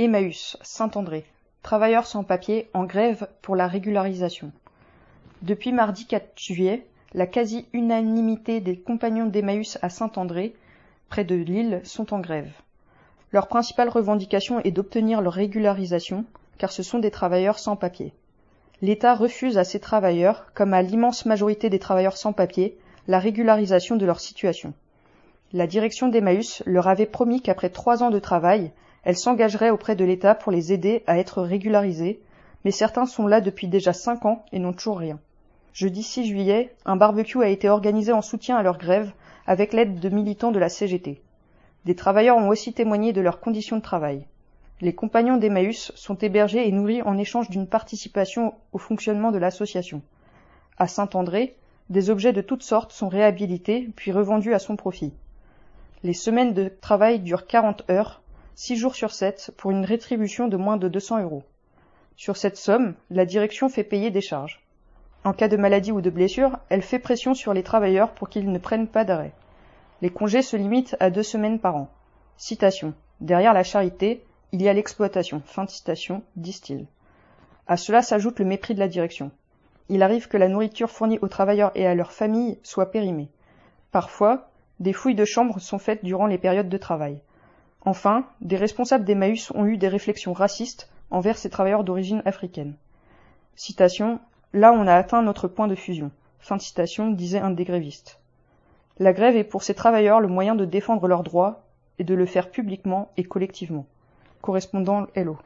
Emmaüs, Saint-André. Travailleurs sans papier en grève pour la régularisation. Depuis mardi 4 juillet, la quasi-unanimité des compagnons d'Emmaüs à Saint-André, près de Lille, sont en grève. Leur principale revendication est d'obtenir leur régularisation, car ce sont des travailleurs sans papier. L'État refuse à ces travailleurs, comme à l'immense majorité des travailleurs sans papier, la régularisation de leur situation. La direction d'Emmaüs leur avait promis qu'après trois ans de travail, elle s'engagerait auprès de l'État pour les aider à être régularisés, mais certains sont là depuis déjà cinq ans et n'ont toujours rien. Jeudi 6 juillet, un barbecue a été organisé en soutien à leur grève avec l'aide de militants de la CGT. Des travailleurs ont aussi témoigné de leurs conditions de travail. Les compagnons d'Emmaüs sont hébergés et nourris en échange d'une participation au fonctionnement de l'association. À Saint-André, des objets de toutes sortes sont réhabilités puis revendus à son profit. Les semaines de travail durent 40 heures, 6 jours sur 7, pour une rétribution de moins de 200 euros. Sur cette somme, la direction fait payer des charges. En cas de maladie ou de blessure, elle fait pression sur les travailleurs pour qu'ils ne prennent pas d'arrêt. Les congés se limitent à deux semaines par an. Citation. Derrière la charité, il y a l'exploitation. Fin de citation, disent-ils. À cela s'ajoute le mépris de la direction. Il arrive que la nourriture fournie aux travailleurs et à leurs familles soit périmée. Parfois, des fouilles de chambres sont faites durant les périodes de travail. Enfin, des responsables d'Emmaüs ont eu des réflexions racistes envers ces travailleurs d'origine africaine. Citation Là on a atteint notre point de fusion. Fin de citation, disait un des grévistes. La grève est pour ces travailleurs le moyen de défendre leurs droits et de le faire publiquement et collectivement. Correspondant Hello.